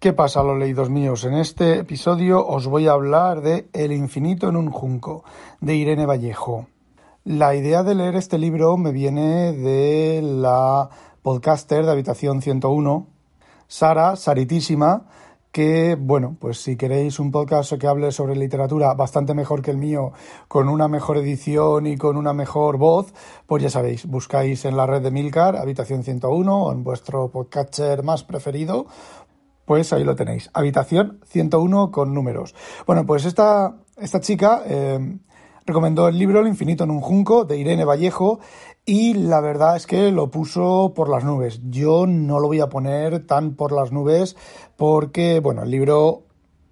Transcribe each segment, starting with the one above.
¿Qué pasa, los leídos míos? En este episodio os voy a hablar de El infinito en un junco, de Irene Vallejo. La idea de leer este libro me viene de la podcaster de Habitación 101, Sara, Saritísima, que, bueno, pues si queréis un podcast que hable sobre literatura bastante mejor que el mío, con una mejor edición y con una mejor voz, pues ya sabéis, buscáis en la red de Milcar, Habitación 101, o en vuestro podcaster más preferido, pues ahí lo tenéis. Habitación 101 con números. Bueno, pues esta, esta chica eh, recomendó el libro El infinito en un junco de Irene Vallejo y la verdad es que lo puso por las nubes. Yo no lo voy a poner tan por las nubes porque, bueno, el libro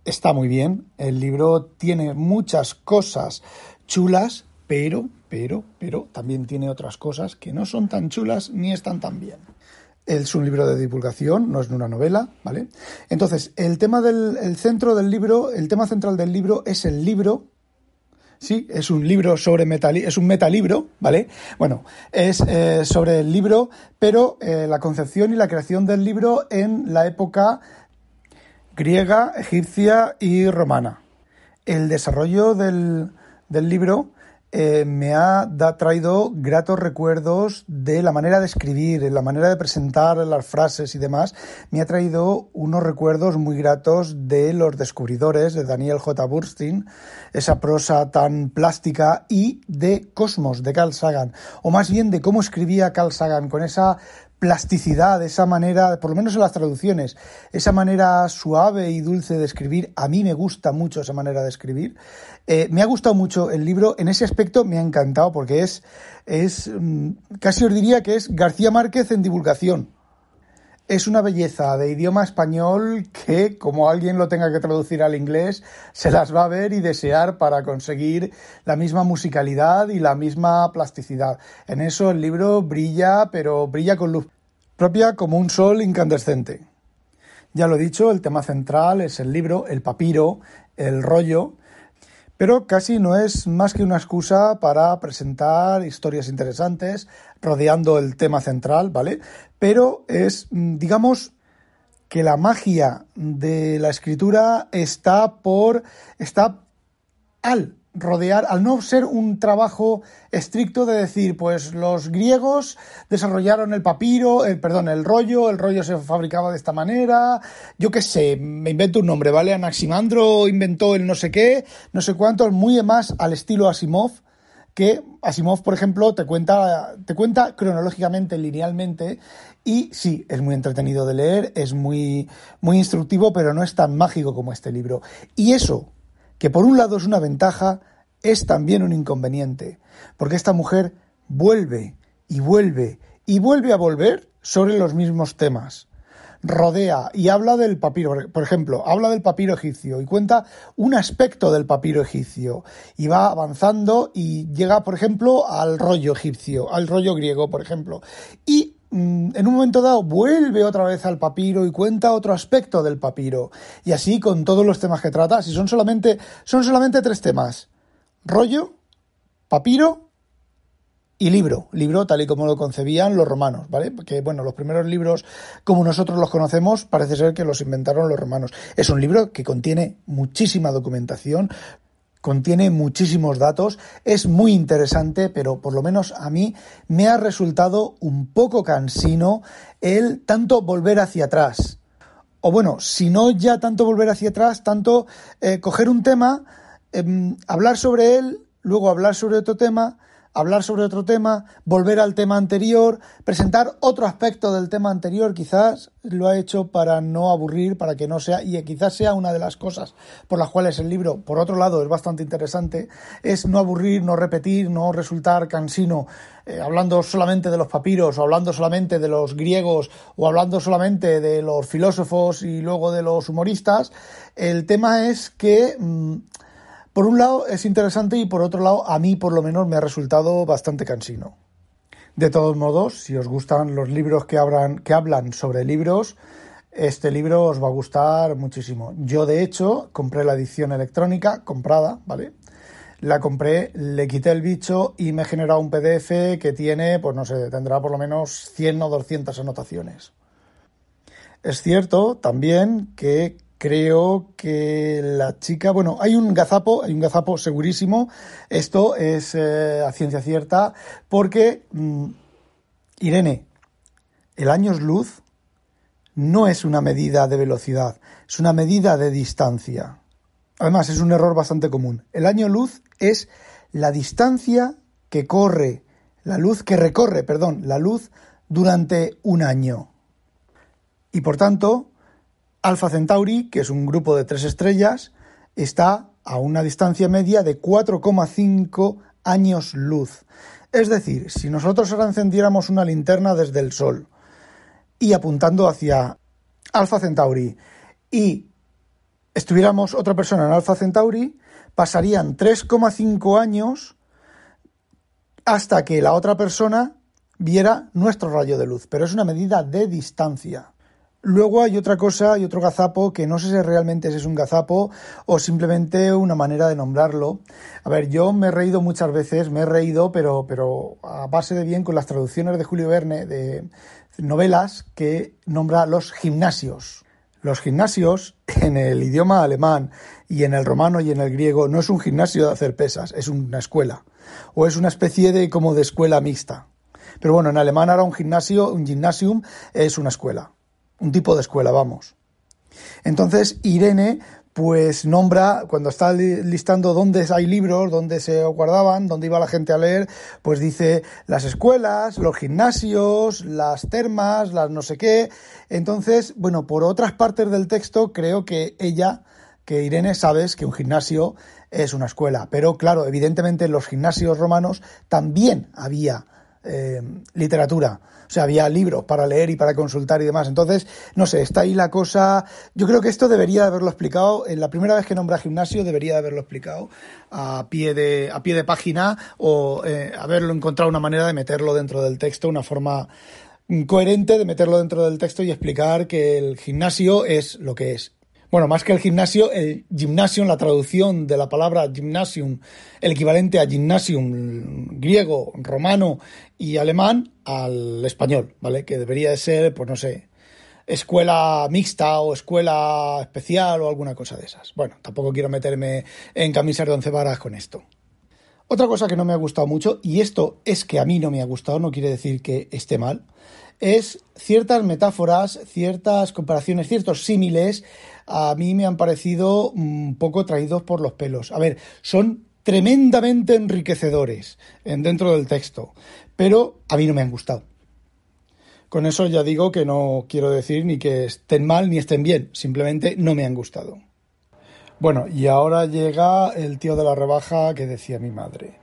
está muy bien. El libro tiene muchas cosas chulas, pero, pero, pero también tiene otras cosas que no son tan chulas ni están tan bien. Es un libro de divulgación, no es una novela, ¿vale? Entonces, el tema del el centro del libro, el tema central del libro es el libro. Sí, es un libro sobre metal, es un metalibro, ¿vale? Bueno, es eh, sobre el libro, pero eh, la concepción y la creación del libro en la época griega, egipcia y romana. El desarrollo del, del libro eh, me ha traído gratos recuerdos de la manera de escribir, la manera de presentar las frases y demás. Me ha traído unos recuerdos muy gratos de Los Descubridores de Daniel J. Burstein, esa prosa tan plástica, y de Cosmos de Carl Sagan, o más bien de cómo escribía Carl Sagan con esa plasticidad, esa manera, por lo menos en las traducciones, esa manera suave y dulce de escribir, a mí me gusta mucho esa manera de escribir. Eh, me ha gustado mucho el libro, en ese aspecto me ha encantado porque es, es, mm, casi os diría que es García Márquez en divulgación. Es una belleza de idioma español que, como alguien lo tenga que traducir al inglés, se las va a ver y desear para conseguir la misma musicalidad y la misma plasticidad. En eso el libro brilla, pero brilla con luz propia como un sol incandescente. Ya lo he dicho, el tema central es el libro, el papiro, el rollo, pero casi no es más que una excusa para presentar historias interesantes rodeando el tema central, ¿vale? Pero es, mm, digamos, que la magia de la escritura está por, está al rodear, al no ser un trabajo estricto de decir, pues los griegos desarrollaron el papiro, el, perdón, el rollo, el rollo se fabricaba de esta manera, yo qué sé, me invento un nombre, ¿vale? Anaximandro inventó el no sé qué, no sé cuánto, muy más al estilo Asimov, que Asimov, por ejemplo, te cuenta, te cuenta cronológicamente, linealmente, y sí, es muy entretenido de leer, es muy, muy instructivo, pero no es tan mágico como este libro. Y eso, que por un lado es una ventaja, es también un inconveniente, porque esta mujer vuelve y vuelve y vuelve a volver sobre los mismos temas. Rodea y habla del papiro, por ejemplo, habla del papiro egipcio y cuenta un aspecto del papiro egipcio y va avanzando y llega, por ejemplo, al rollo egipcio, al rollo griego, por ejemplo. Y Mm, en un momento dado vuelve otra vez al papiro y cuenta otro aspecto del papiro. Y así con todos los temas que trata, si son solamente, son solamente tres temas. Rollo, papiro y libro. Libro tal y como lo concebían los romanos, ¿vale? Porque, bueno, los primeros libros, como nosotros los conocemos, parece ser que los inventaron los romanos. Es un libro que contiene muchísima documentación, contiene muchísimos datos, es muy interesante, pero por lo menos a mí me ha resultado un poco cansino el tanto volver hacia atrás. O bueno, si no ya tanto volver hacia atrás, tanto eh, coger un tema, em, hablar sobre él, luego hablar sobre otro tema, hablar sobre otro tema, volver al tema anterior, presentar otro aspecto del tema anterior, quizás lo ha hecho para no aburrir, para que no sea, y quizás sea una de las cosas por las cuales el libro, por otro lado, es bastante interesante, es no aburrir, no repetir, no resultar cansino, eh, hablando solamente de los papiros, o hablando solamente de los griegos, o hablando solamente de los filósofos y luego de los humoristas. El tema es que... Mm, por un lado es interesante y por otro lado a mí por lo menos me ha resultado bastante cansino. De todos modos, si os gustan los libros que, que hablan sobre libros, este libro os va a gustar muchísimo. Yo de hecho compré la edición electrónica, comprada, ¿vale? La compré, le quité el bicho y me he generado un PDF que tiene, pues no sé, tendrá por lo menos 100 o 200 anotaciones. Es cierto también que creo que la chica, bueno, hay un gazapo, hay un gazapo segurísimo, esto es eh, a ciencia cierta, porque, mm, Irene, el año es luz no es una medida de velocidad, es una medida de distancia. Además, es un error bastante común. El año luz es la distancia que corre, la luz que recorre, perdón, la luz durante un año. Y por tanto, Alpha Centauri, que es un grupo de tres estrellas, está a una distancia media de 4,5 años luz. Es decir, si nosotros ahora encendiéramos una linterna desde el Sol y apuntando hacia Alpha Centauri y estuviéramos otra persona en Alpha Centauri, pasarían 3,5 años hasta que la otra persona viera nuestro rayo de luz, pero es una medida de distancia. Luego hay otra cosa, hay otro gazapo que no sé si realmente es un gazapo o simplemente una manera de nombrarlo. A ver, yo me he reído muchas veces, me he reído, pero, pero a base de bien con las traducciones de Julio Verne de novelas que nombra los gimnasios. Los gimnasios en el idioma alemán y en el romano y en el griego no es un gimnasio de hacer pesas, es una escuela o es una especie de como de escuela mixta. Pero bueno, en alemán ahora un gimnasio, un gymnasium es una escuela un tipo de escuela, vamos. Entonces Irene pues nombra, cuando está listando dónde hay libros, dónde se guardaban, dónde iba la gente a leer, pues dice las escuelas, los gimnasios, las termas, las no sé qué. Entonces, bueno, por otras partes del texto creo que ella, que Irene, sabes que un gimnasio es una escuela. Pero claro, evidentemente en los gimnasios romanos también había eh, literatura. O sea, había libros para leer y para consultar y demás. Entonces, no sé, está ahí la cosa. Yo creo que esto debería haberlo explicado. En la primera vez que nombra gimnasio, debería haberlo explicado a pie de, a pie de página o eh, haberlo encontrado una manera de meterlo dentro del texto, una forma coherente de meterlo dentro del texto y explicar que el gimnasio es lo que es bueno, más que el gimnasio, el gymnasium, la traducción de la palabra gymnasium, el equivalente a gymnasium griego, romano y alemán al español, ¿vale? Que debería de ser, pues no sé, escuela mixta o escuela especial o alguna cosa de esas. Bueno, tampoco quiero meterme en camisas de once varas con esto. Otra cosa que no me ha gustado mucho, y esto es que a mí no me ha gustado, no quiere decir que esté mal, es ciertas metáforas, ciertas comparaciones, ciertos símiles a mí me han parecido un poco traídos por los pelos. A ver, son tremendamente enriquecedores dentro del texto, pero a mí no me han gustado. Con eso ya digo que no quiero decir ni que estén mal ni estén bien, simplemente no me han gustado. Bueno, y ahora llega el tío de la rebaja que decía mi madre.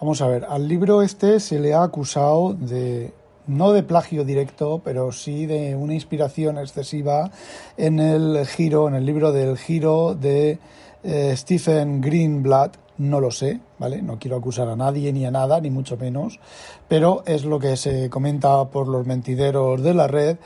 Vamos a ver, al libro este se le ha acusado de no de plagio directo, pero sí de una inspiración excesiva en el giro, en el libro del giro de eh, Stephen Greenblatt, no lo sé, ¿vale? No quiero acusar a nadie ni a nada, ni mucho menos, pero es lo que se comenta por los mentideros de la red.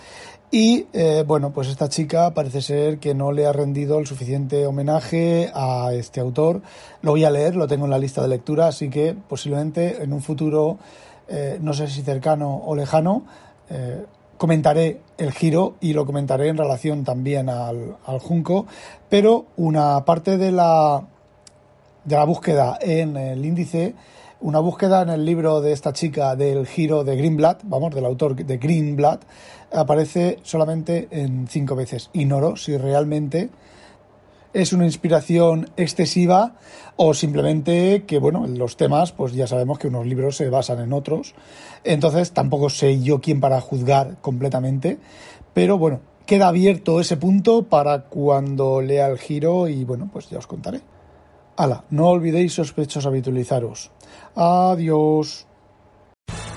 Y eh, bueno, pues esta chica parece ser que no le ha rendido el suficiente homenaje a este autor. Lo voy a leer, lo tengo en la lista de lectura, así que posiblemente en un futuro eh, no sé si cercano o lejano, eh, comentaré el giro y lo comentaré en relación también al, Junco, pero una parte de la, de la búsqueda en el índice, una búsqueda en el libro de esta chica del giro de Greenblatt, vamos, del autor de Greenblatt, aparece solamente en cinco veces. Ignoro si realmente es una inspiración excesiva o simplemente que, bueno, los temas, pues ya sabemos que unos libros se basan en otros. Entonces tampoco sé yo quién para juzgar completamente, pero bueno, queda abierto ese punto para cuando lea el giro y bueno, pues ya os contaré. Hala, no olvidéis sospechosos habitualizaros. Adiós.